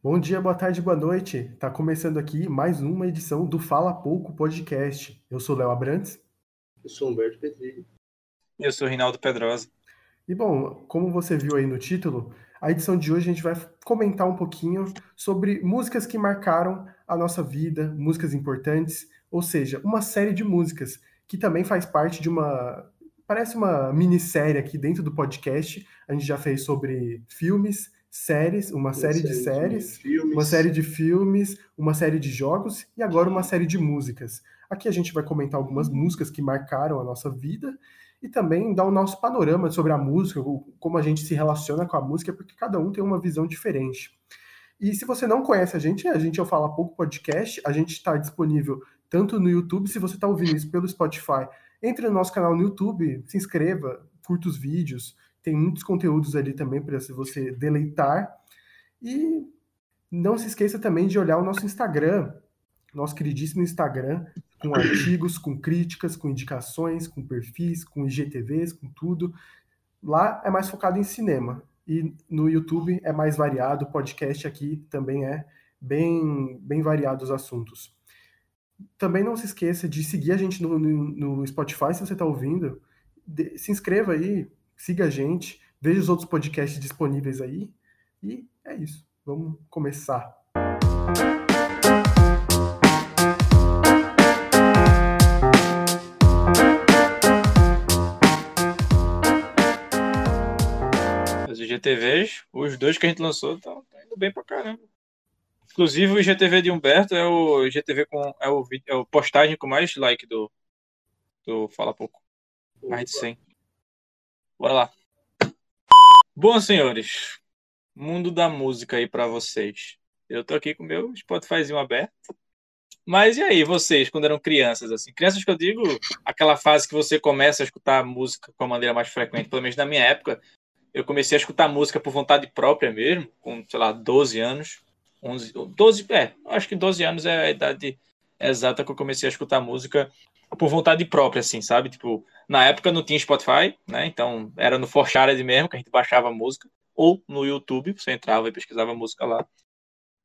Bom dia, boa tarde, boa noite. Tá começando aqui mais uma edição do Fala Pouco Podcast. Eu sou Léo Abrantes. Eu sou Humberto Petrilli. Eu sou Rinaldo Pedrosa. E bom, como você viu aí no título, a edição de hoje a gente vai comentar um pouquinho sobre músicas que marcaram a nossa vida, músicas importantes, ou seja, uma série de músicas que também faz parte de uma. Parece uma minissérie aqui dentro do podcast. A gente já fez sobre filmes, séries, uma, uma série, série, de séries, de uma série de filmes, uma série de jogos e agora uma série de músicas. Aqui a gente vai comentar algumas músicas que marcaram a nossa vida e também dar o nosso panorama sobre a música, como a gente se relaciona com a música, porque cada um tem uma visão diferente. E se você não conhece a gente, a gente eu falo pouco podcast, a gente está disponível tanto no YouTube, se você está ouvindo isso pelo Spotify, entre no nosso canal no YouTube, se inscreva, curta os vídeos, tem muitos conteúdos ali também para você deleitar. E não se esqueça também de olhar o nosso Instagram, nosso queridíssimo Instagram, com artigos, com críticas, com indicações, com perfis, com IGTVs, com tudo. Lá é mais focado em cinema. E no YouTube é mais variado, o podcast aqui também é bem, bem variado os assuntos. Também não se esqueça de seguir a gente no, no, no Spotify, se você está ouvindo. De, se inscreva aí, siga a gente, veja os outros podcasts disponíveis aí. E é isso. Vamos começar. Os IGTVs, os dois que a gente lançou, estão indo bem pra caramba. Inclusive o IGTV de Humberto é o IGTV com é o, é o postagem com mais like do, do Fala Pouco. Mais de 100. Bora lá. Bom, senhores, mundo da música aí para vocês. Eu tô aqui com meu Spotifyzinho aberto. Mas e aí, vocês, quando eram crianças, assim? Crianças que eu digo, aquela fase que você começa a escutar música com a maneira mais frequente, pelo menos na minha época, eu comecei a escutar música por vontade própria mesmo, com, sei lá, 12 anos. 11, 12, é, acho que 12 anos é a idade exata que eu comecei a escutar música por vontade própria, assim, sabe? Tipo, na época não tinha Spotify, né? Então era no Forshared mesmo que a gente baixava música, ou no YouTube, você entrava e pesquisava música lá.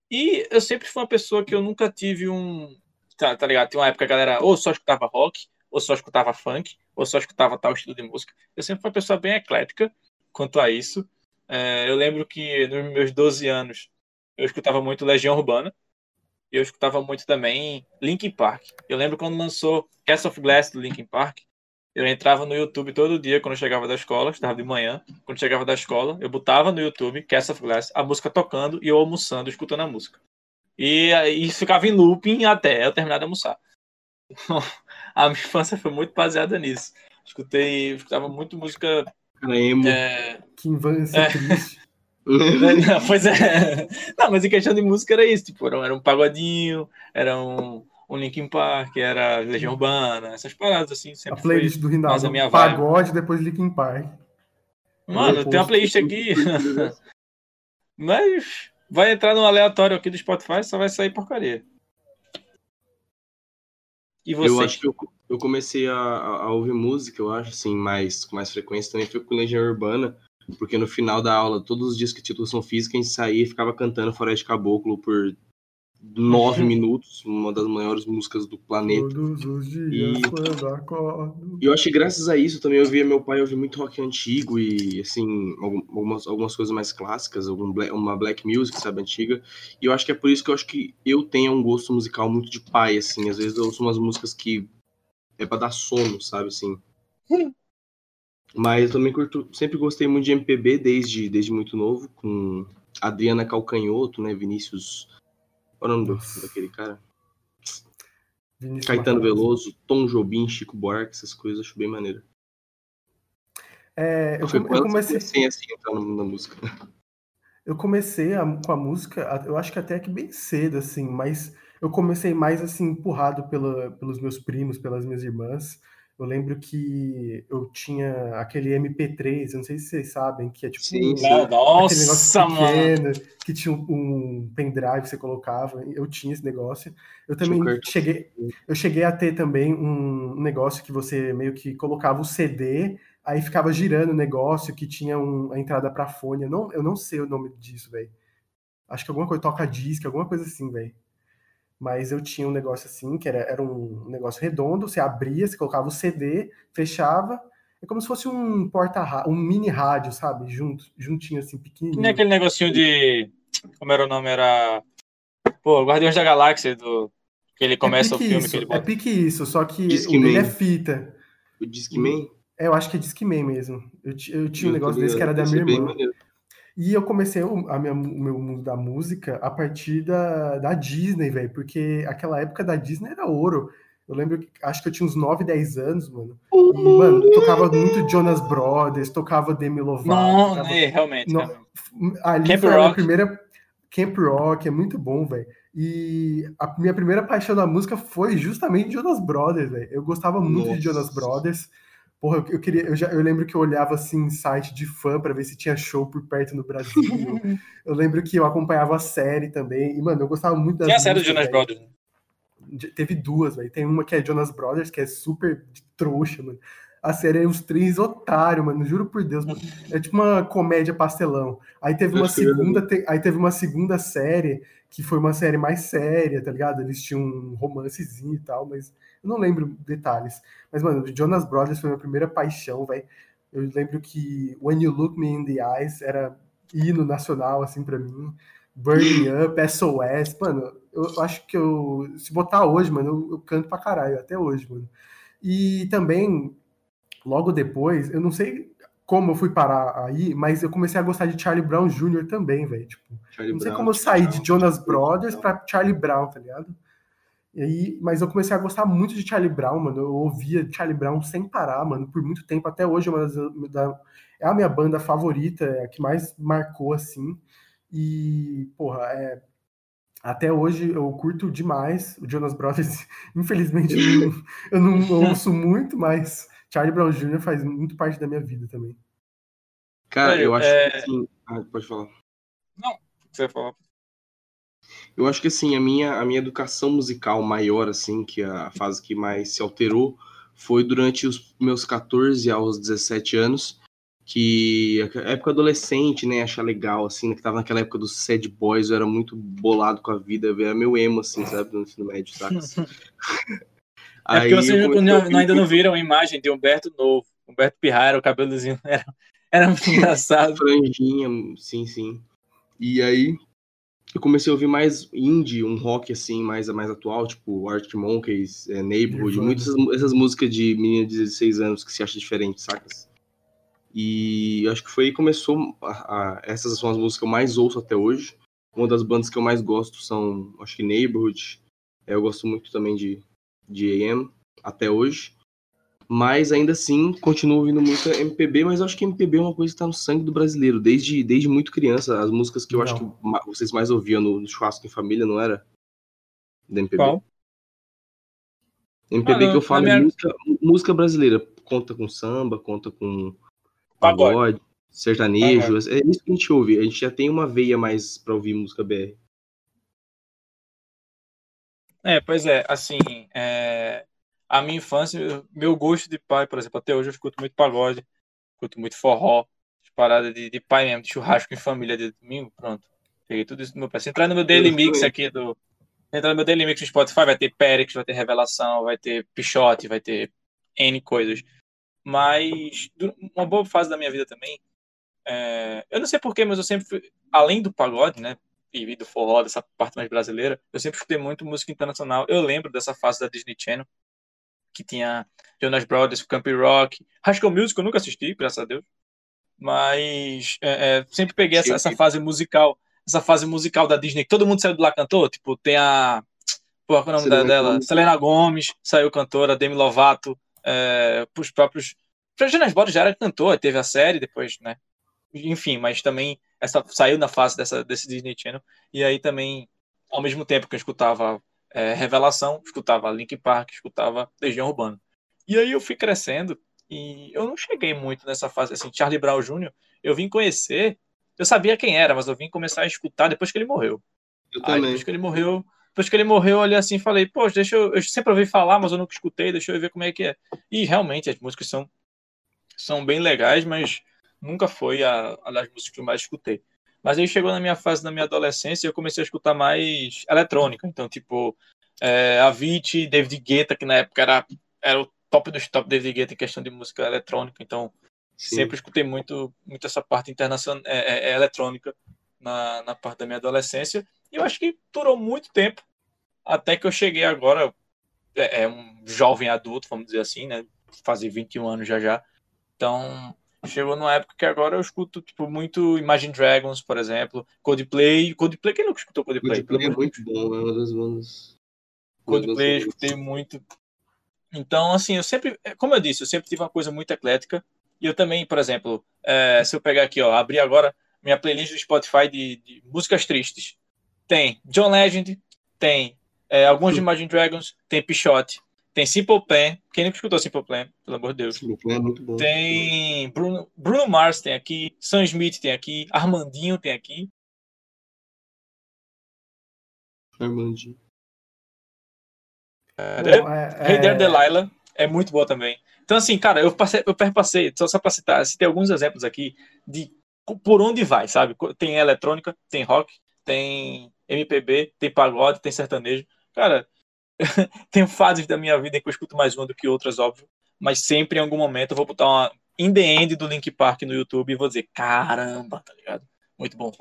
E eu sempre fui uma pessoa que eu nunca tive um. Tá, tá ligado? Tinha uma época que a galera ou só escutava rock, ou só escutava funk, ou só escutava tal estilo de música. Eu sempre fui uma pessoa bem eclética quanto a isso. É, eu lembro que nos meus 12 anos eu escutava muito Legião Urbana. Eu escutava muito também Linkin Park. Eu lembro quando lançou Castle of Glass do Linkin Park. Eu entrava no YouTube todo dia quando eu chegava da escola, estava de manhã. Quando eu chegava da escola, eu botava no YouTube Castle of Glass, a música tocando e eu almoçando, escutando a música. E, e ficava em looping até eu terminar de almoçar. a minha infância foi muito baseada nisso. Escutei, escutava muito música. Emo. É... Que infância é... triste. Não, pois é. Não, mas em questão de música era isso, tipo, era, um pagodinho, era um, um Linkin Park, era Legião Urbana, essas paradas assim, sempre A playlist do Rinaldo, minha pagode, depois Linkin Park. Mano, tem uma playlist aqui, mas vai entrar no aleatório aqui do Spotify, só vai sair porcaria. E você? Eu acho que eu, eu comecei a, a, ouvir música, eu acho, assim, mais, com mais frequência também foi com Legião Urbana, porque no final da aula, todos os dias que títulos são física, a gente saía e ficava cantando Floresta Caboclo por nove minutos, uma das maiores músicas do planeta. Todos os dias, e... quando acordo. E eu acho que graças a isso também eu via meu pai ouvir muito rock antigo e, assim, algumas, algumas coisas mais clássicas, algum black, uma black music, sabe, antiga. E eu acho que é por isso que eu acho que eu tenho um gosto musical muito de pai, assim. Às vezes eu ouço umas músicas que é pra dar sono, sabe, assim. Mas eu também curto, sempre gostei muito de MPB desde, desde muito novo, com Adriana Calcanhoto, né? Vinícius. Qual é o nome do, daquele cara? Vinícius Caetano Veloso, Tom Jobim, Chico Buarque, essas coisas, acho bem maneiro. É, eu, eu comecei assim, assim entrar na música. Eu comecei a, com a música, eu acho que até que bem cedo, assim, mas eu comecei mais assim, empurrado pela, pelos meus primos, pelas minhas irmãs. Eu lembro que eu tinha aquele MP3, eu não sei se vocês sabem, que é tipo Sim, um, nossa, pequeno, mano. que tinha um, um pendrive que você colocava. Eu tinha esse negócio. Eu também cheguei, eu cheguei a ter também um negócio que você meio que colocava o CD, aí ficava girando o negócio que tinha um, a entrada para fone. Eu não, eu não sei o nome disso, velho. Acho que alguma coisa toca disco, alguma coisa assim, velho. Mas eu tinha um negócio assim, que era, era um negócio redondo, você abria, você colocava o CD, fechava, é como se fosse um porta um mini rádio, sabe? Junto, juntinho assim, pequenininho. Nem aquele negocinho de. Como era o nome? Era. Pô, Guardiões da Galáxia, do. Que ele começa é o filme isso, que ele É bota. pique isso, só que Disque o dele Man. é fita. O Discman. É, eu acho que é Discman mesmo. Eu, eu tinha um negócio desse que era da minha irmã. maneiro. E eu comecei o, a minha, o meu mundo da música a partir da, da Disney, velho. Porque aquela época da Disney era ouro. Eu lembro que acho que eu tinha uns 9, 10 anos, mano. E, mano, tocava muito Jonas Brothers, tocava Demi Lovato. Não, tocava- é, realmente. Realmente. Ali Camp foi a minha Rock. primeira. Camp Rock, é muito bom, velho. E a minha primeira paixão da música foi justamente Jonas Brothers, velho. Eu gostava muito de Nossa. Jonas Brothers. Porra, eu, eu queria, eu, já, eu lembro que eu olhava assim em site de fã pra ver se tinha show por perto no Brasil. eu lembro que eu acompanhava a série também. E, mano, eu gostava muito das Tem a série do Jonas. Brothers. né? Teve duas, velho. Tem uma que é Jonas Brothers, que é super de trouxa, mano. A série é os três otários, mano. Juro por Deus, mano. É tipo uma comédia pastelão. Aí teve uma segunda, te- aí teve uma segunda série que foi uma série mais séria, tá ligado? Eles tinham um romancezinho e tal, mas eu não lembro detalhes. Mas, mano, Jonas Brothers foi minha primeira paixão, velho. Eu lembro que When You Look Me in the Eyes era hino nacional, assim, pra mim. Burning Up, SOS, mano, eu acho que eu. Se botar hoje, mano, eu, eu canto pra caralho, até hoje, mano. E também, logo depois, eu não sei como eu fui parar aí, mas eu comecei a gostar de Charlie Brown Jr. também, velho. Tipo, Charlie não sei Brown, como eu saí Brown, de Jonas. Brothers pra Charlie Brown, tá ligado? E aí, mas eu comecei a gostar muito de Charlie Brown, mano. Eu ouvia Charlie Brown sem parar, mano, por muito tempo. Até hoje é uma das, da- é a minha banda favorita, é a que mais marcou, assim. E, porra, é, até hoje eu curto demais o Jonas Brothers. Infelizmente eu não, eu não ouço muito, mas Charlie Brown Jr. faz muito parte da minha vida também. Cara, eu acho é- que assim. Ah, pode falar. Você falou. Eu acho que assim, a minha, a minha educação musical maior, assim, que a fase que mais se alterou, foi durante os meus 14 aos 17 anos, que a época adolescente, né, achar legal, assim, né, que tava naquela época dos sad boys, eu era muito bolado com a vida, eu era meio emo, assim, sabe, no ensino médio, saca? É porque vocês eu não- ouvir ainda não viram a imagem de Humberto novo. Humberto Pirraira, o cabelozinho era, era muito engraçado. franjinha, sim, sim. E aí eu comecei a ouvir mais indie, um rock assim, mais, mais atual, tipo Arctic Monkeys, é, Neighborhood, Nirvana. muitas essas, músicas de menina de 16 anos que se acha diferente, sacas? E eu acho que foi aí que começou, a, a- essas são as músicas que eu mais ouço até hoje. Uma das bandas que eu mais gosto são, acho que Neighborhood, É, eu gosto muito também de, de AM, até hoje. Mas ainda assim, continuo ouvindo muito MPB, mas eu acho que MPB é uma coisa que tá no sangue do brasileiro, desde, desde muito criança. As músicas que eu acho Não. que ma- vocês mais ouviam no, no churrasco em família, não era? Da MPB? Qual? MPB Ah, que eu falo é minha- música, música brasileira. Conta com samba, conta com Pagode. sertanejo. É isso que a gente ouve. A gente já tem uma veia mais pra ouvir música BR. É, pois é, assim, é, a minha infância, meu gosto de pai, por exemplo, até hoje eu escuto muito pagode, escuto muito forró, as paradas de, de pai mesmo, de churrasco em família de domingo, pronto. Peguei tudo isso do meu pai. Se entrar no meu Daily Mix aqui do. Entrar no meu Daily Mix no Spotify, vai ter Périx, vai ter Revelação, vai ter Pichote, vai ter N coisas. Mas uma boa fase da minha vida também. é, eu não sei porquê, mas eu sempre fui, além do pagode, né? E do forró, dessa parte mais brasileira, eu sempre escutei muito música internacional. Eu lembro dessa fase da Disney Channel, que tinha Jonas Brothers, Camp Rock, School Music, eu nunca assisti, graças a Deus. Mas é, é, sempre peguei essa, essa fase musical, essa fase musical da Disney, que todo mundo saiu de lá cantou, tipo, tem a. Pô, qual é o nome Selena dela? Gomez. Selena Gomes, saiu cantora, Demi Lovato, é, os próprios. Jonas Brothers já era cantor, teve a série depois, né? Enfim, mas também essa saiu na fase dessa, desse Disney Channel. E aí também, ao mesmo tempo que eu escutava é, Revelação, escutava Link Park, escutava Legião Urbana. E aí eu fui crescendo e eu não cheguei muito nessa fase assim, Charlie Brown Jr. Eu vim conhecer, eu sabia quem era, mas eu vim começar a escutar depois que ele morreu. Eu Aí também. depois que ele morreu, depois que ele morreu, eu olhei assim e falei, poxa, deixa eu, eu sempre ouvi falar, mas eu nunca escutei, deixa eu ver como é que é. E realmente as músicas são são bem legais, mas nunca foi a, a das músicas que eu mais escutei. Mas aí chegou na minha fase, na minha adolescência, e eu comecei a escutar mais eletrônica. Então, tipo, é, Avicii, David Guetta, que na época era, era o top dos top David Guetta em questão de música eletrônica. Então, Sim. sempre escutei muito, muito essa parte internacional, é, é, é, eletrônica na, na parte da minha adolescência. E eu acho que durou muito tempo, até que eu cheguei agora, é, é um jovem adulto, vamos dizer assim, né? Fazer 21 anos já já. Então, chegou numa época que agora eu escuto tipo muito Imagine Dragons, por exemplo, Coldplay. Coldplay, quem nunca escutou Coldplay? Coldplay é muito bom, é uma das bandas. Coldplay, escutei muito. Então, assim, eu sempre, como eu disse, eu sempre tive uma coisa muito eclética. E eu também, por exemplo, é, se eu pegar aqui, ó, abrir agora minha playlist do Spotify de, de músicas tristes, tem John Legend, tem é, alguns de Imagine Dragons, tem Pichote, tem Simple Plan. Quem nunca escutou Simple Plan, pelo amor de Deus. Simple Plan é muito bom. Tem Bruno, Bruno Mars tem aqui, Sam Smith tem aqui, Armandinho tem aqui. Armandinho. Bom, é, é... Hey There Delilah é muito boa também. Então, assim, cara, eu, passei, eu perpassei, só, só pra citar, citei alguns exemplos aqui de por onde vai, sabe? Tem eletrônica, tem rock, tem MPB, tem pagode, tem sertanejo. Cara, tem fases da minha vida em que eu escuto mais uma do que outras, óbvio. Mas sempre em algum momento eu vou botar uma In The End do Link Park no YouTube e vou dizer, caramba, tá ligado? Muito bom.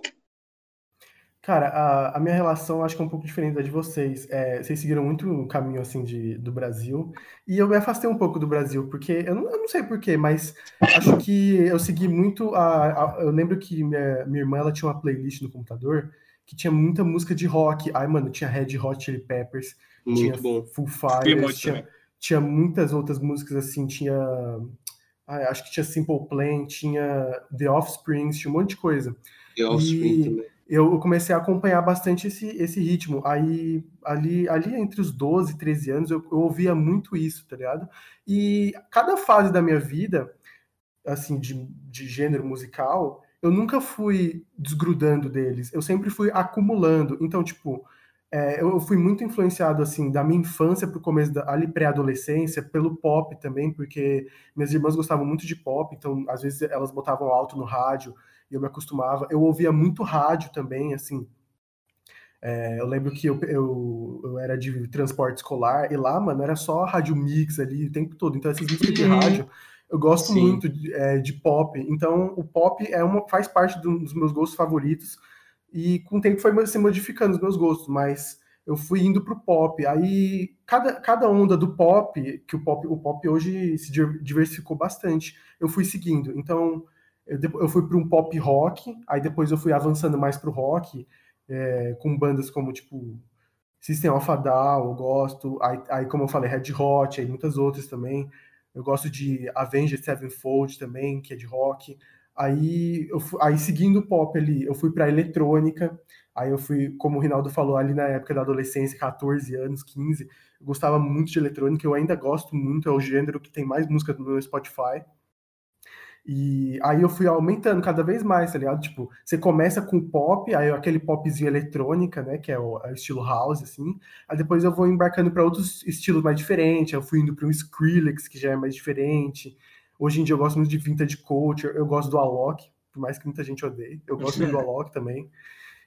Cara, a, a, minha relação acho que é um pouco diferente da de vocês. É, vocês seguiram muito o caminho assim de, do Brasil e eu me afastei um pouco do Brasil porque eu não, eu não sei porquê, mas acho que eu segui muito. A, a, eu lembro que minha, minha irmã ela tinha uma playlist no computador que tinha muita música de rock. Ai, mano, tinha Red Hot Chili Peppers, muito tinha bom. Full Fire, tinha, tinha, muitas outras músicas assim, tinha. Ai, acho que tinha Simple Plan, tinha The Offspring, tinha um monte de coisa. The Offspring e também. Eu comecei a acompanhar bastante esse, esse ritmo. Aí, ali, ali entre os 12 e 13 anos, eu, eu ouvia muito isso, tá ligado? E cada fase da minha vida, assim, de, de gênero musical, eu nunca fui desgrudando deles, eu sempre fui acumulando. Então, tipo, é, eu fui muito influenciado, assim, da minha infância pro começo da ali pré-adolescência, pelo pop também, porque minhas irmãs gostavam muito de pop, então, às vezes, elas botavam alto no rádio e eu me acostumava. Eu ouvia muito rádio também, assim. É, eu lembro que eu, eu, eu, era de transporte escolar e lá, mano, era só rádio mix ali o tempo todo. Então, essas músicas de uhum. rádio eu gosto Sim. muito de, é, de, pop, então o pop é uma, faz parte dos meus gostos favoritos e com o tempo foi se modificando os meus gostos, mas eu fui indo pro pop. Aí cada, cada onda do pop, que o pop, o pop hoje se diversificou bastante, eu fui seguindo. Então eu, eu fui para um pop rock, aí depois eu fui avançando mais pro rock, é, com bandas como tipo System of a Down, eu gosto. Aí, aí, como eu falei, Red Hot, aí muitas outras também. Eu gosto de Avenged Sevenfold também, que é de rock. Aí, eu aí seguindo o pop ali, eu fui para eletrônica. Aí eu fui, como o Rinaldo falou, ali na época da adolescência, 14 anos, 15. Eu gostava muito de eletrônica, eu ainda gosto muito, é o gênero que tem mais música no meu Spotify. E aí eu fui aumentando cada vez mais, tá ligado? Tipo, você começa com pop, aí aquele popzinho eletrônica, né, que é o, é o estilo house, assim. Aí depois eu vou embarcando para outros estilos mais diferentes. Eu fui indo para um Skrillex, que já é mais diferente. Hoje em dia eu gosto muito de vintage culture, eu gosto do Alok, por mais que muita gente odeie. Eu gosto muito do Alok também.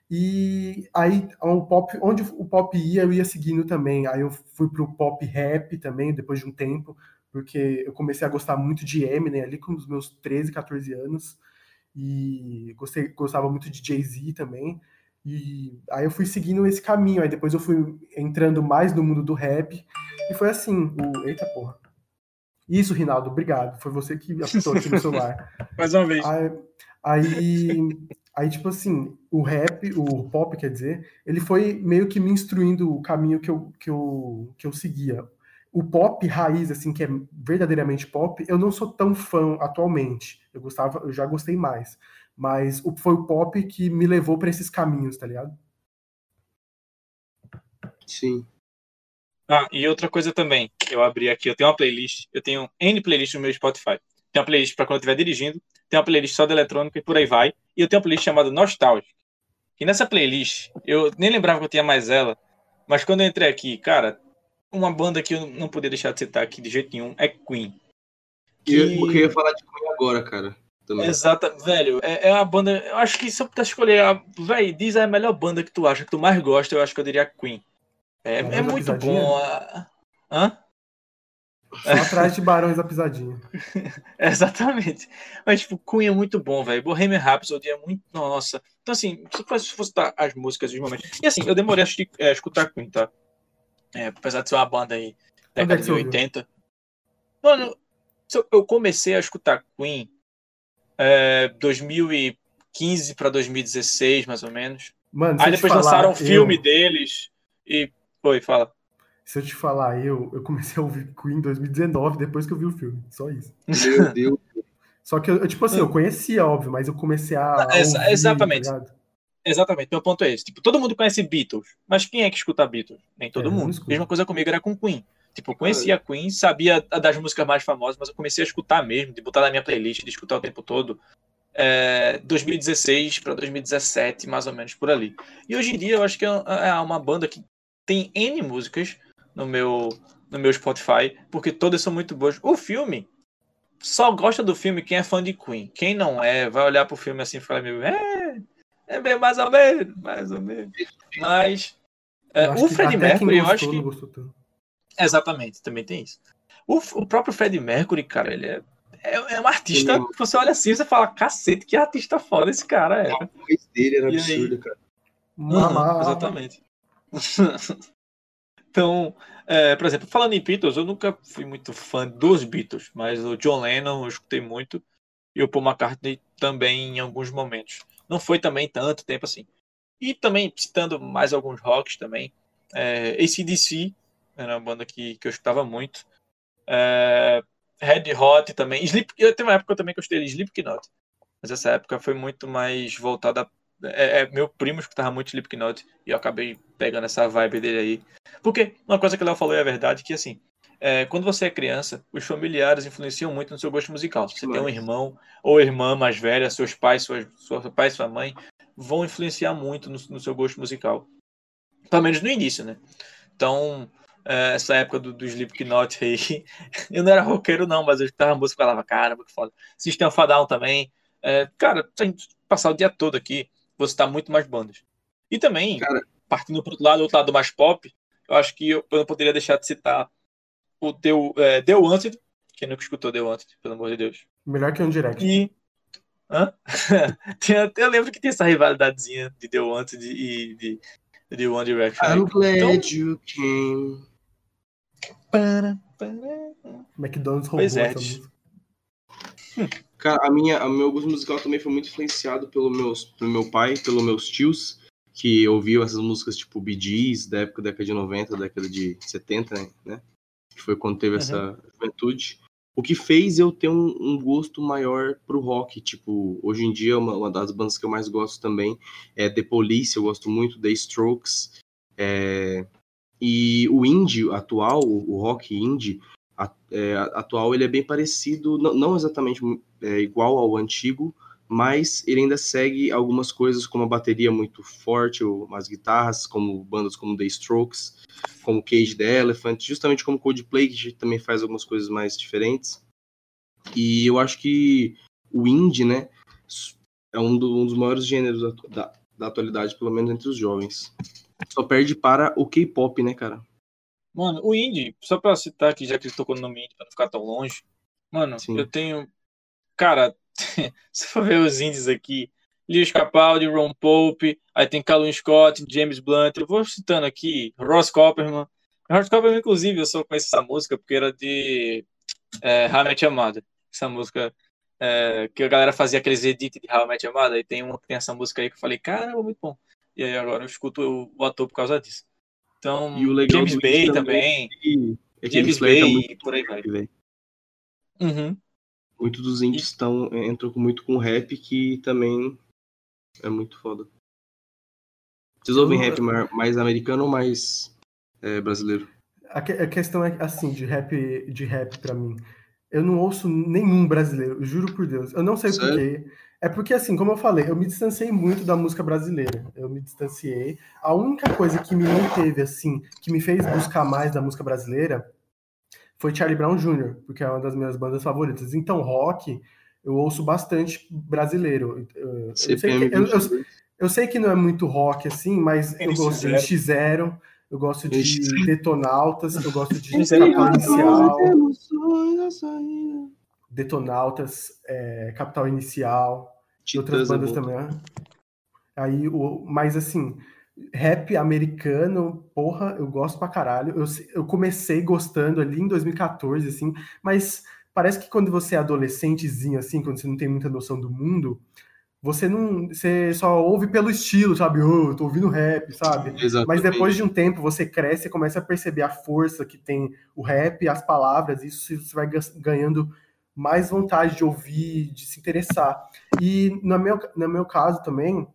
E aí, um pop, onde o pop ia, eu ia seguindo também. Aí eu fui pro pop rap também, depois de um tempo porque eu comecei a gostar muito de Eminem ali com os meus 13, 14 anos, e gostei, gostava muito de Jay-Z também, e aí eu fui seguindo esse caminho, aí depois eu fui entrando mais no mundo do rap, e foi assim, o... Eita porra. Isso, Rinaldo, obrigado, foi você que apontou aqui no celular. mais uma vez. Aí, aí, aí, tipo assim, o rap, o pop, quer dizer, ele foi meio que me instruindo o caminho que eu, que eu, que eu seguia o pop raiz, assim, que é verdadeiramente pop, eu não sou tão fã atualmente. Eu gostava, eu já gostei mais. Mas foi o pop que me levou para esses caminhos, tá ligado? Sim. Ah, e outra coisa também, eu abri aqui, eu tenho uma playlist, eu tenho N playlist no meu Spotify. Tem uma playlist para quando eu estiver dirigindo, tem uma playlist só de eletrônica e por aí vai. E eu tenho uma playlist chamada Nostalgia. E nessa playlist, eu nem lembrava que eu tinha mais ela, mas quando eu entrei aqui, cara, uma banda que eu não podia deixar de citar aqui de jeito nenhum é Queen. Que... Eu, eu ia falar de Queen agora, cara. também. Exata, velho, é, é uma banda. Eu acho que se eu pudesse escolher, a, velho, diz a melhor banda que tu acha, que tu mais gosta, eu acho que eu diria Queen. É, é muito bom. a- Hã? Só atrás de Barões da Pisadinha. Exatamente. Mas, tipo, Queen é muito bom, velho. Bohemian Rhapsody é muito. Nossa. Então, assim, se fosse dar as músicas dos momentos. E, assim, eu demorei a é, escutar Queen, tá? É, apesar de ser uma banda aí, é década de você ouviu? 80. Mano, eu- comecei a escutar Queen é, 2015 pra 2016, mais ou menos. Mano, Aí depois falar, lançaram um filme eu- deles e. Oi, fala. Se eu te falar, eu, eu comecei a ouvir Queen em 2019, depois que eu vi o filme. Só isso. Meu Deus. Só que, eu, tipo assim, eu conhecia, óbvio, mas eu comecei a. a Exa- ouvir, exatamente. tá? Exatamente, meu ponto é esse. Tipo, todo mundo conhece Beatles, mas quem é que escuta Beatles? Nem todo É, mundo. Mesma coisa comigo era com Queen. Tipo, eu conhecia Queen, sabia das músicas mais famosas, mas eu comecei a escutar mesmo, de botar na minha playlist, de escutar o tempo todo. É, 2016 para 2017, mais ou menos por ali. E hoje em dia eu acho que é é uma banda que tem N músicas no meu, no meu Spotify, porque todas são muito boas. O filme, só gosta do filme quem é fã de Queen. Quem não é, vai olhar pro filme assim e falar meio, é, é bem mais ou menos, mais ou menos. Mas é, o quem Mercury, eu acho que gostou. Exatamente, também tem isso. O, o próprio Freddie Mercury, cara, ele é, é, é um artista você olha assim e você fala, cacete, que artista foda esse cara é. A voz dele era absurda, cara. Uhum, exatamente. então, é, por exemplo, falando em Beatles, eu nunca fui muito fã dos Beatles, mas o John Lennon eu escutei muito e o Paul McCartney também em alguns momentos. Não foi também tanto tempo assim. E também, citando mais alguns rocks também, é, ACDC era uma banda que, que eu escutava muito. É, Red Hot também. Sleep, eu tenho uma época também que eu escutei Slipknot. Mas essa época foi muito mais voltada. É, é, meu primo escutava muito Slipknot e eu acabei pegando essa vibe dele aí. Porque uma coisa que o Léo falou é a verdade, que assim, é, quando você é criança, os familiares influenciam muito no seu gosto musical. Se você tem um irmão ou irmã mais velha, seus pais, suas, seu pai, sua mãe, vão influenciar muito no, no seu gosto musical. Pelo menos no início, né? Então, é, essa época do, do Slipknot aí, eu não era roqueiro não, mas eu escutava música e falava, caramba, que foda. System of a Down também. É, cara, gente passar o dia todo aqui, vou citar muito mais bandas. E também, Cara- partindo pro outro lado, outro lado mais pop, eu acho que eu, eu não poderia deixar de citar o The, é, The Wanted, quem nunca escutou The Wanted, pelo amor de Deus. Melhor que um direct. E. Hã? Eu lembro que tem essa rivalidadezinha de The Wanted e de, de One Direction. I'm glad Então- you came. Para, para. McDonald's roubou Pois é, essa música. Cara, a minha, o meu gosto musical também foi muito influenciado pelo, meus, pelo meu pai, pelos meus tios, que ouviam essas músicas tipo Bee Gees, da época, década de 90, década de 70, né? Que foi quando teve essa juventude. O que fez eu ter um, um gosto maior pro rock. Tipo, hoje em dia, uma, uma das bandas que eu mais gosto também é The Police, eu gosto muito, The Strokes. é, e o indie atual, o o rock indie, a- é, atual, ele é bem parecido, não, não exatamente é, igual ao antigo, mas ele ainda segue algumas coisas como a bateria muito forte, ou umas guitarras, como bandas como The Strokes, como Cage the Elephant, justamente como Coldplay, que também faz algumas coisas mais diferentes. E eu acho que o indie, né, é um, do- um dos maiores gêneros da, da- da atualidade, pelo menos entre os jovens. Só perde para o K-pop, né, cara? Mano, o indie, só pra citar aqui, já que ele tocou no nome indie, pra não ficar tão longe. Mano, Sim. eu tenho. Cara, se for ver os indies aqui, Lewis Capaldi, Ron Pope, aí tem Callum Scott, James Blunt, eu vou citando aqui, Ross Copperman. Ross Copperman, inclusive, eu só conheço essa música porque era de é, How I Met. Essa música é, que a galera fazia aqueles edits de How I Met Your e tem uma tem essa música aí que eu falei, caramba, muito bom. E aí agora eu escuto o, o ator por causa disso. Então, E o legal James Bay também. É que James Bay e por aí vai. velho. Uhum. Muitos dos indies estão, entram com- muito com rap, que também é muito foda. Vocês ouvem rap mais, americano ou mais é, brasileiro? A, que- a questão é assim, de rap, de rap para mim. Eu não ouço nenhum brasileiro, juro por Deus. Eu não sei Sério? porquê. É porque, assim, como eu falei, eu me distanciei muito da música brasileira. Eu me distanciei. A única coisa que me manteve, assim, que me fez buscar mais da música brasileira foi Charlie Brown Jr., porque é uma das minhas bandas favoritas. Então, rock, eu ouço bastante brasileiro. Eu, eu sei que, eu, eu, 22. eu sei que não é muito rock assim, mas eu gosto de X0, eu gosto de X0. Detonautas, eu gosto de X0. Capital Inicial, na saída. Detonautas, é, Capital Inicial, e outras Titãs é bandas bom. também. né? Aí, o, mas assim, rap americano, porra, eu gosto pra caralho. Eu, eu comecei gostando ali em 2014, assim, mas parece que quando você é adolescentezinho, assim, quando você não tem muita noção do mundo, você não. Você só ouve pelo estilo, sabe? Oh, eu tô ouvindo rap, sabe? Mas Exatamente. depois de um tempo você cresce e começa a perceber a força que tem o rap, as palavras, e isso você vai ga- ganhando mais vontade de ouvir, de se interessar. E no meu, no meu caso também,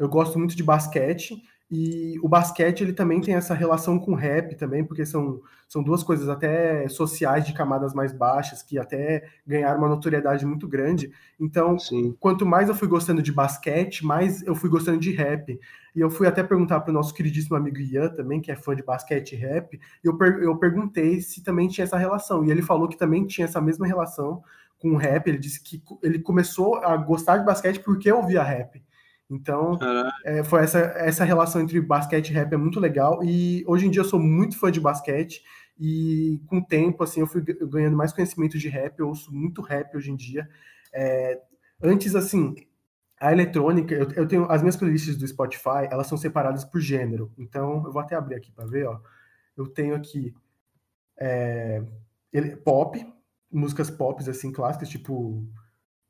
eu gosto muito de basquete, e o basquete ele também tem essa relação com o rap também, porque são, são duas coisas até sociais de camadas mais baixas, que até ganharam uma notoriedade muito grande. Então, Sim. quanto mais eu fui gostando de basquete, mais eu fui gostando de rap. E eu fui até perguntar para o nosso queridíssimo amigo Ian também, que é fã de basquete e rap, e eu, per- eu perguntei se também tinha essa relação. E ele falou que também tinha essa mesma relação com o rap. Ele disse que ele começou a gostar de basquete porque ouvia rap. Então, é, foi essa, essa relação entre basquete e rap é muito legal. E hoje em dia eu sou muito fã de basquete. E com o tempo, assim, eu fui ganhando mais conhecimento de rap. Eu ouço muito rap hoje em dia. É, antes, assim, a eletrônica, eu, eu tenho as minhas playlists do Spotify, elas são separadas por gênero. Então, eu vou até abrir aqui para ver, ó. Eu tenho aqui é, ele- pop, músicas pop assim clássicas, tipo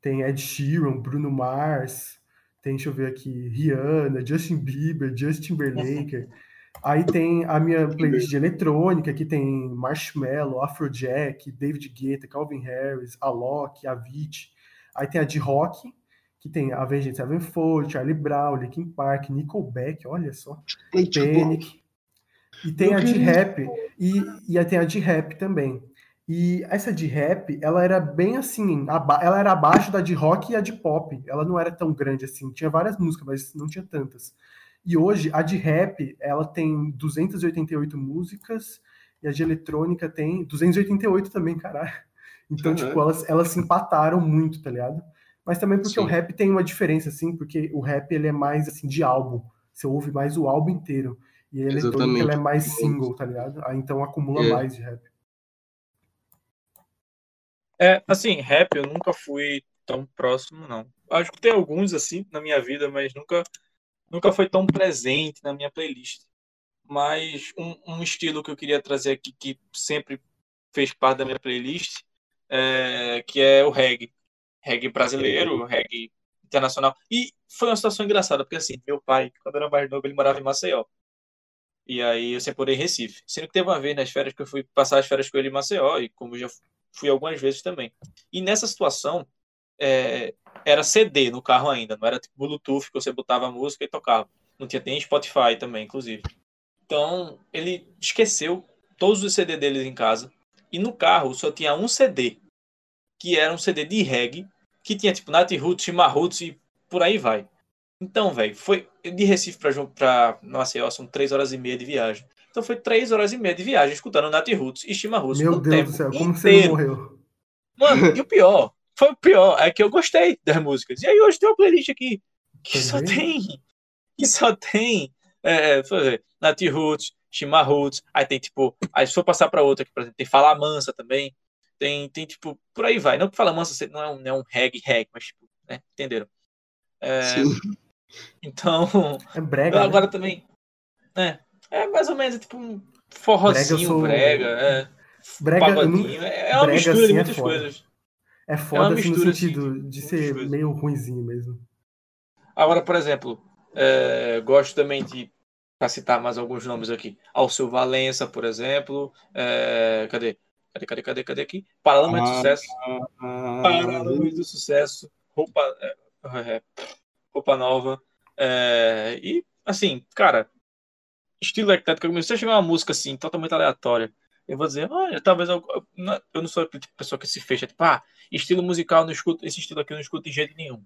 tem Ed Sheeran, Bruno Mars, tem, deixa eu ver aqui, Rihanna, Justin Bieber, Justin Timberlake. Aí tem a minha playlist de eletrônica, que tem Marshmello, Afrojack, David Guetta, Calvin Harris, Alok, Avicii. Aí tem a de rock, que tem Avenged Sevenfold, Charlie Brown, Linkin Park, Nickelback, olha só. Panic. E tem a de rap, e, e aí tem a de rap também. E essa de rap, ela era bem assim, ela era abaixo da de rock e a de pop. Ela não era tão grande assim. Tinha várias músicas, mas não tinha tantas. E hoje, a de rap, ela tem 288 músicas, e a de eletrônica tem 288 também, caralho. Então, Caralho. tipo, elas, elas se empataram muito, tá ligado? Mas também porque Sim. o rap tem uma diferença, assim, porque o rap, ele é mais, assim, de álbum. Você ouve mais o álbum inteiro. E a eletrônica, ela é mais single, tá ligado? Aí, então, acumula É. mais de rap. É, assim, rap eu nunca fui tão próximo, não. Acho que tem alguns, assim, na minha vida, mas nunca, nunca foi tão presente na minha playlist. Mas um, um estilo que eu queria trazer aqui, que sempre fez parte da minha playlist, é, que é o reggae. Reggae brasileiro, reggae internacional. E foi uma situação engraçada, porque assim, meu pai, quando era mais novo, ele morava em Maceió. E aí eu sempre morei em Recife. Sendo que teve uma vez nas férias que eu fui passar as férias com ele em Maceió, e como já fui algumas vezes também. E nessa situação, é, era CD no carro ainda, não era tipo Bluetooth que você botava a música e tocava. Não tinha nem Spotify também, inclusive. Então, ele esqueceu todos os CD deles em casa. E no carro só tinha um CD, que era um CD de reggae, que tinha tipo Nat Roots, Shima Roots e por aí vai. Então, velho, foi de Recife João- pra Maceió, são três horas e meia de viagem. Então foi três horas e meia de viagem escutando Nat Roots e Shima Roots. Meu o Deus tempo do céu, como você não inteiro. morreu? Mano, e o pior, foi o pior, é que eu gostei das músicas. E aí hoje tem uma playlist aqui que só Também? tem. Que só tem. É, deixa eu ver, Nat Roots, Shima Roots. Aí tem tipo. Aí se for passar pra outra aqui, por exemplo, tem Fala Mansa também. Tem, tem tipo, por aí vai. Não que Fala Mansa não é um, não é um reggae, reggae, mas tipo, né? Entenderam? É, Sim. então. É brega, né? agora também. É, é mais ou menos tipo um forrozinho, Brega sou- brega. É, Brega, eu pagodinho. não- É, é uma brega mistura assim de é muitas foda. coisas. É foda assim, no mistura, assim, sentido de de muitas ser coisas. meio ruinzinho mesmo. Agora, por exemplo, é, gosto também de, para citar mais alguns nomes aqui, Alceu Valença, por exemplo, é, cadê? Cadê, cadê, cadê, cadê aqui? Paralamas do Ah, Sucesso, Ah, Paralamas do Sucesso, Roupa, é, é, roupa Nova, é, e, assim, cara, estilo eclético, se você chegar uma música, assim, totalmente aleatória, eu vou dizer, olha, talvez eu, eu não- eu sou a tipo pessoa que se fecha, tipo, ah, estilo musical, não escuto, esse estilo aqui eu não escuto de jeito nenhum.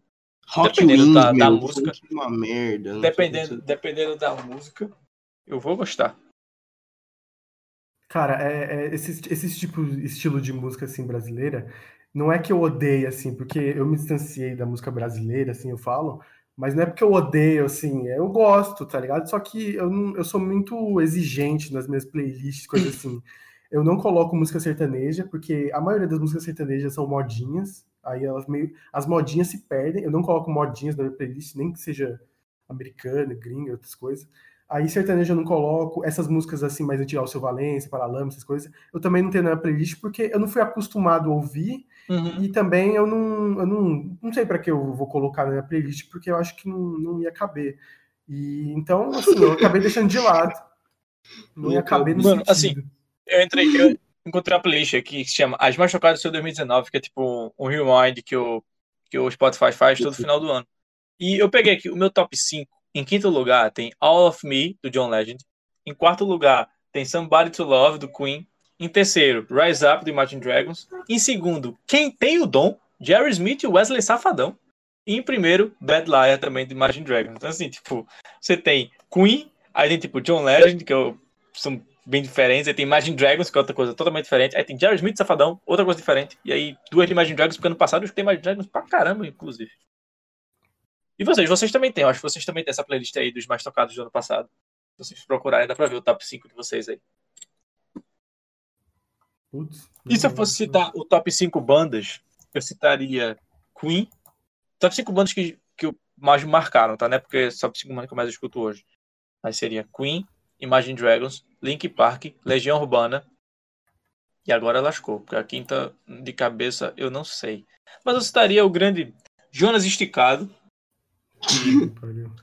Rock Dependendo Wings, da- da meu, música. uma merda. Dependendo, dependendo da música, eu vou gostar. Cara, é, é esse, esse tipo estilo de música assim brasileira, não é que eu odeio, assim, porque eu me distanciei da música brasileira, assim, eu falo, mas não é porque eu odeio, assim, eu gosto, tá ligado? Só que eu, não, eu sou muito exigente nas minhas playlists, coisas assim. Eu não coloco música sertaneja, porque a maioria das músicas sertanejas são modinhas, aí elas meio. As modinhas se perdem, eu não coloco modinhas na minha playlist, nem que seja americana, gringa, outras coisas. Aí sertanejo eu não coloco, essas músicas assim mais antigas, Seu Valência, Paralama, essas coisas, eu também não tenho na playlist porque eu não fui acostumado a ouvir uhum. e também eu não, eu não, não sei para que eu vou colocar na minha playlist porque eu acho que não, não ia caber. E então, assim, eu acabei deixando de lado. Não ia caber no Mano, assim, sentido. assim, eu entrei, eu encontrei uma playlist aqui que se chama As Mais Tocadas do seu 2019, que é tipo um rewind que o, que o Spotify faz todo final do ano. E eu peguei aqui o meu top 5 em quinto lugar, tem All of Me, do John Legend. Em quarto lugar, tem Somebody to Love, do Queen. Em terceiro, Rise Up, do Imagine Dragons. Em segundo, Quem Tem o Dom, Jerry Smith e Wesley Safadão. E em primeiro, Bad Liar, também do Imagine Dragons. Então, assim, tipo, você tem Queen, aí tem, tipo, John Legend, que eu, são bem diferentes. Aí tem Imagine Dragons, que é outra coisa totalmente diferente. Aí tem Jerry Smith Safadão, outra coisa diferente. E aí, duas de Imagine Dragons, porque ano passado eu escutei Imagine Dragons pra caramba, inclusive. E vocês? Vocês também têm. Eu acho que vocês também têm essa playlist aí dos mais tocados do ano passado. Se vocês procurarem, dá pra ver o top 5 de vocês aí. Putz, e se eu fosse citar o top 5 bandas, eu citaria Queen. Top 5 bandas que, que mais marcaram, tá? Não é porque é top 5 bandas que eu mais escuto hoje. Mas seria Queen, Imagine Dragons, Link Park, Legião Urbana. E agora lascou, porque a quinta de cabeça eu não sei. Mas eu citaria o grande Jonas Esticado,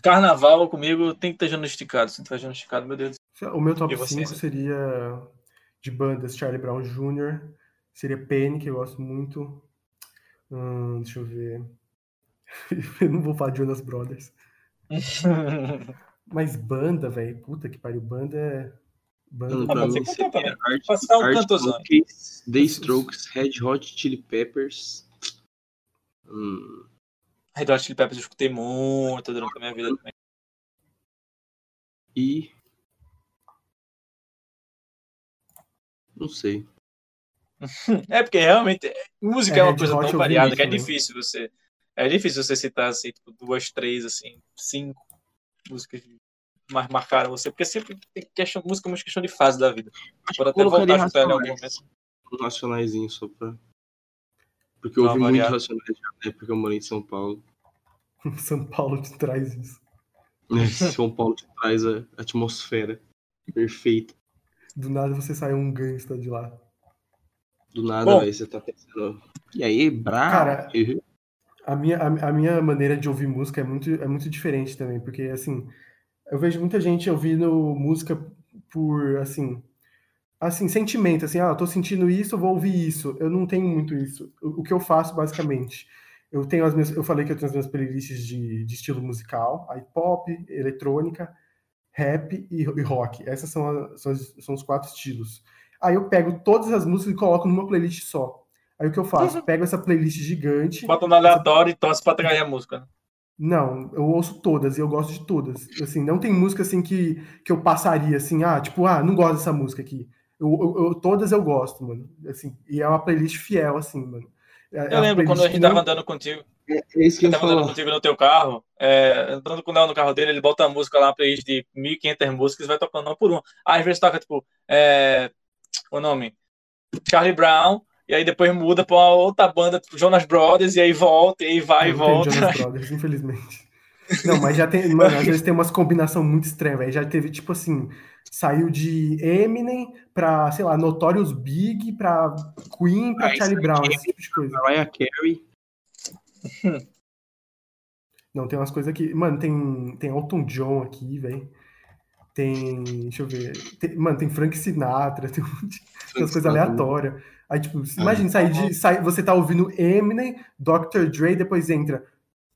Carnaval comigo tem que estar diagnosticado. Se não estiver diagnosticado, meu Deus. O meu top 5 seria de bandas Charlie Brown Jr., seria Penny, que eu gosto muito. Hum, deixa eu ver. eu não vou falar de Jonas Brothers. Mas banda, velho. Puta que pariu. Banda é. Banda. Ah, você cantar Passar um cantozão. The Strokes, Red Hot Chili Peppers. Hum. Red Hot Chili Peppers eu escutei muito durante a minha vida também. E. Não sei. é porque realmente música é, é uma coisa tão variada que é difícil você. É difícil você citar assim, tipo, duas, três, assim, cinco músicas mais marcaram você, porque sempre tem questão, música é uma questão de fase da vida. Pode até voltar a escutar em algum momento. Um nacionaizinho só pra porque eu ouvi muito Racionais já na época eu morei em São Paulo. São Paulo te traz isso. São Paulo te traz a atmosfera perfeita. Do nada você sai um gangsta de lá. Do nada, aí você tá pensando. E aí, bravo? Cara, a minha, a, a, minha maneira de ouvir música é muito, é muito diferente também, porque assim, eu vejo muita gente ouvindo música por assim, assim, sentimento, assim, ah, eu tô sentindo isso, eu vou ouvir isso. Eu não tenho muito isso. O, o que eu faço, basicamente, eu tenho as minhas, eu falei que eu tenho as minhas playlists de, de estilo musical, aí pop, eletrônica, rap e, e rock. Essas são, a, são, são, os quatro estilos. Aí eu pego todas as músicas e coloco numa playlist só. Aí o que eu faço? Uhum. Pego essa playlist gigante. Bota no aleatório essa... e torce pra trair a música. Né? Não, eu ouço todas e eu gosto de todas. Assim, não tem música assim que, que eu passaria assim, ah, tipo, ah, não gosto dessa música aqui. Eu, eu, eu, todas eu gosto, mano. Assim, e é uma playlist fiel, assim, mano. É, eu lembro quando a gente tava andando contigo. É, é isso que eu tava andando contigo no teu carro, é, andando com o Léo no carro dele, ele bota a música lá, uma playlist de 1.500 músicas, vai tocando uma por uma. Aí, às vezes toca, tipo, é, o nome, Charlie Brown, e aí depois muda pra uma outra banda, tipo Jonas Brothers, e aí volta, e aí vai e volta. Jonas Brothers, infelizmente. Não, mas já tem, mano, às vezes tem umas combinação muito estranha, velho. Já teve, tipo assim, saiu de Eminem pra, sei lá, Notorious Big, pra Queen, pra ah, Charlie Brown, esse tipo de coisa. Mariah Carey. Não, tem umas coisas aqui. Mano, tem, tem Elton John aqui, velho. Tem. Deixa eu ver. Tem, mano, tem Frank Sinatra, tem, tem umas coisas aleatórias. Aí, tipo, imagina sair de. Sai, você tá ouvindo Eminem, Dr. Dre, depois entra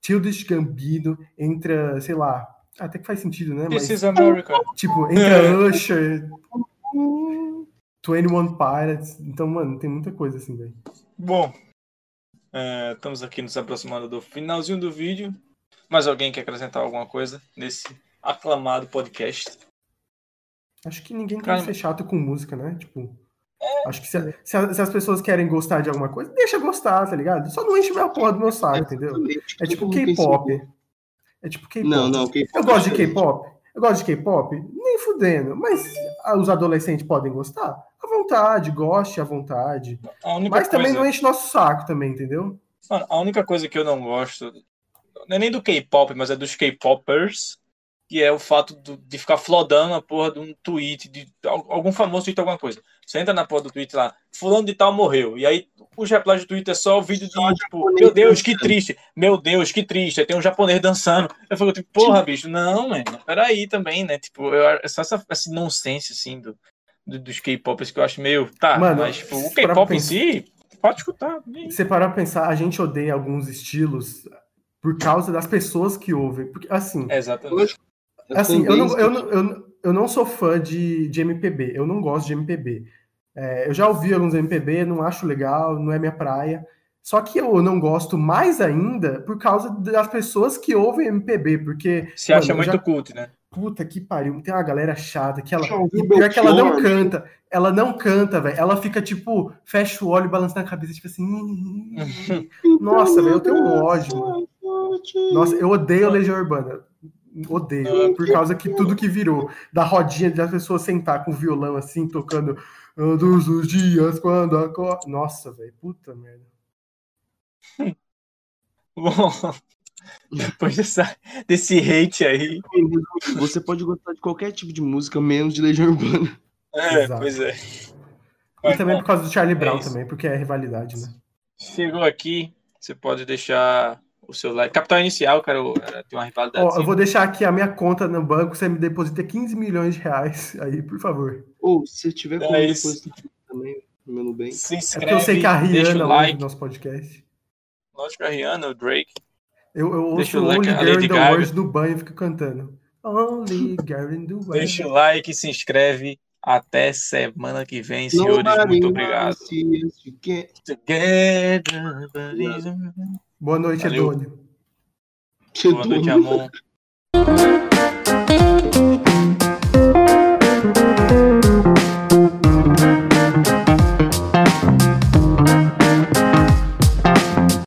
Childish Gambino, entra, sei lá, até que faz sentido, né? This Mas, is America. Tipo, entra Usher, 21 Pilots. Então, mano, tem muita coisa assim, velho. Bom, é, estamos aqui nos aproximando do finalzinho do vídeo. Mais alguém quer acrescentar alguma coisa nesse aclamado podcast? Acho que ninguém quer ser chato com música, né? Tipo. Acho que se, se, as pessoas querem gostar de alguma coisa, deixa gostar, tá ligado? Só não enche a porra do meu saco, entendeu? Exatamente. É tipo K-pop. É tipo K-pop. Não, não, K-pop Eu é gosto de diferente. K-pop. Eu gosto de K-pop, nem fudendo. Mas os adolescentes podem gostar? À vontade, goste à vontade. A única Mas também coisa... não enche nosso saco também, entendeu? Mano, a única coisa que eu não gosto, não é nem do K-pop, mas é dos K-popers, que é o fato do- de ficar flodando a porra de um tweet, de al- algum famoso tweet alguma coisa. Você entra na porra do tweet lá, fulano de tal morreu. E aí os replies do Twitter é só o vídeo de, tipo, meu Deus, que triste. Meu Deus, que triste. Aí tem um japonês dançando. Eu fico tipo, porra, bicho, não, mano, peraí também, né? Tipo, eu, é só essa, esse nonsense, assim, do, do- dos K-popers que eu acho meio... Tá, Mano, mas, tipo, o K-pop em si, pode escutar. Se parar pra pensar, a gente odeia alguns estilos por causa das pessoas que ouvem. Porque, assim, Exatamente. A assim eu, não, eu, não, eu, não- eu não sou fã de, de MPB. Eu não gosto de MPB. É, eu já ouvi alguns MPB, não acho legal, não é minha praia. Só que eu não gosto mais ainda por causa das pessoas que ouvem MPB, porque. Se acha muito já- cult, né? Puta que pariu, tem uma galera chata que ela. Pior que ela não canta. Ela não canta, velho. Ela fica, tipo, fecha o olho, balançando a cabeça, tipo assim. Nossa, velho, eu tenho um ódio. mano. Nossa, eu odeio a Legião Urbana. Odeio. Por causa que tudo que virou. Da rodinha de as pessoas sentar com o violão assim, tocando todos os dias quando acorda. Nossa, velho. Puta merda. Bom, depois dessa, desse hate aí. Você pode gostar de qualquer tipo de música, menos de Legião Urbana. É, Exato. pois é. E Mas, também bom, por causa do Charlie Brown isso. também, porque é rivalidade, né? chegou aqui, você pode deixar o seu like. Capital inicial, cara, eu- tem uma rivalidade. Ó, eu vou deixar aqui a minha conta no banco, você me deposita 15 milhões de reais aí, por favor. Ou se tiver É como isso. depois também, meu Nubank. Se É inscreve, porque eu sei que a deixa Rihanna o ouve like. nosso podcast. Lógico, a Rihanna, o Drake. Eu, eu Deixa ouço o like, Only a Girl in the. World no banho e fico cantando. Only Girl in the World. Deixa o like, se inscreve. Até semana que vem, senhores. Nobody Muito obrigado. Boa noite, Valeu. Edônio. Boa noite, Amon.